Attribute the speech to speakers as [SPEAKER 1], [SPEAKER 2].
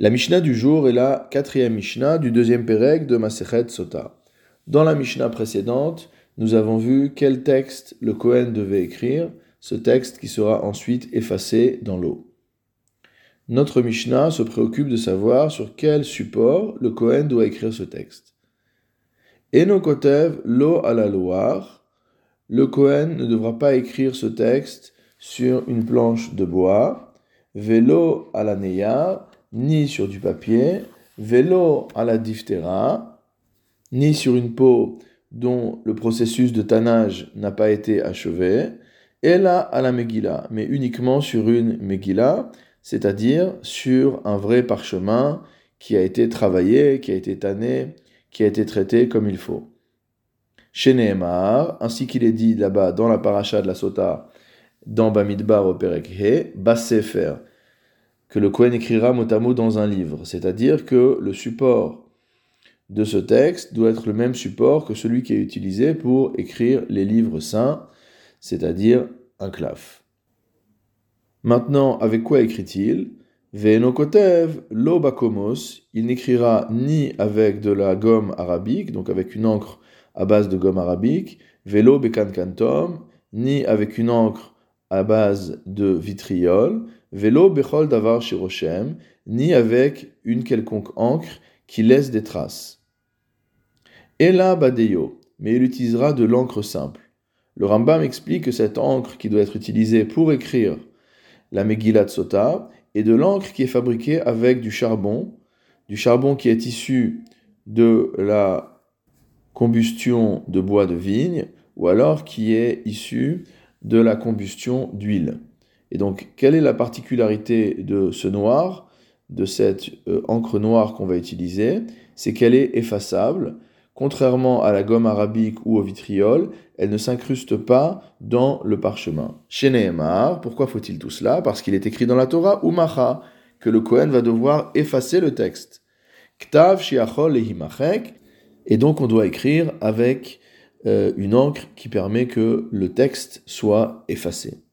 [SPEAKER 1] La Mishnah du jour est la quatrième Mishnah du deuxième Pérec de Masechet Sota. Dans la Mishnah précédente, nous avons vu quel texte le Kohen devait écrire, ce texte qui sera ensuite effacé dans l'eau. Notre Mishnah se préoccupe de savoir sur quel support le Kohen doit écrire ce texte. Enokotev lo à la Loire, le Kohen ne devra pas écrire ce texte sur une planche de bois, vélo à la Neya, ni sur du papier, vélo à la diphtéra, ni sur une peau dont le processus de tannage n'a pas été achevé, et là à la Megillah, mais uniquement sur une Megillah, c'est-à-dire sur un vrai parchemin qui a été travaillé, qui a été tanné, qui a été traité comme il faut. Chez Nehemar, ainsi qu'il est dit là-bas dans la paracha de la Sota, dans Bamidbar au Perekhe, Bassefer, que le Kohen écrira mot à mot dans un livre, c'est-à-dire que le support de ce texte doit être le même support que celui qui est utilisé pour écrire les livres saints, c'est-à-dire un claf. Maintenant, avec quoi écrit-il? Ve'enokotev lo bakomos, il n'écrira ni avec de la gomme arabique, donc avec une encre à base de gomme arabique, velo bekankantom, ni avec une encre à base de vitriol, Vélo bechol davar shiroshem, ni avec une quelconque encre qui laisse des traces. Et là, badeyo, mais il utilisera de l'encre simple. Le Rambam explique que cette encre qui doit être utilisée pour écrire la Megillat Sota est de l'encre qui est fabriquée avec du charbon, du charbon qui est issu de la combustion de bois de vigne, ou alors qui est issu de la combustion d'huile. Et donc, quelle est la particularité de ce noir, de cette euh, encre noire qu'on va utiliser? C'est qu'elle est effaçable. Contrairement à la gomme arabique ou au vitriol, elle ne s'incruste pas dans le parchemin. Chez Nehemar, pourquoi faut-il tout cela? Parce qu'il est écrit dans la Torah, Umacha, que le Kohen va devoir effacer le texte. Ktav shiachol lehimachek, et donc on doit écrire avec une encre qui permet que le texte soit effacé.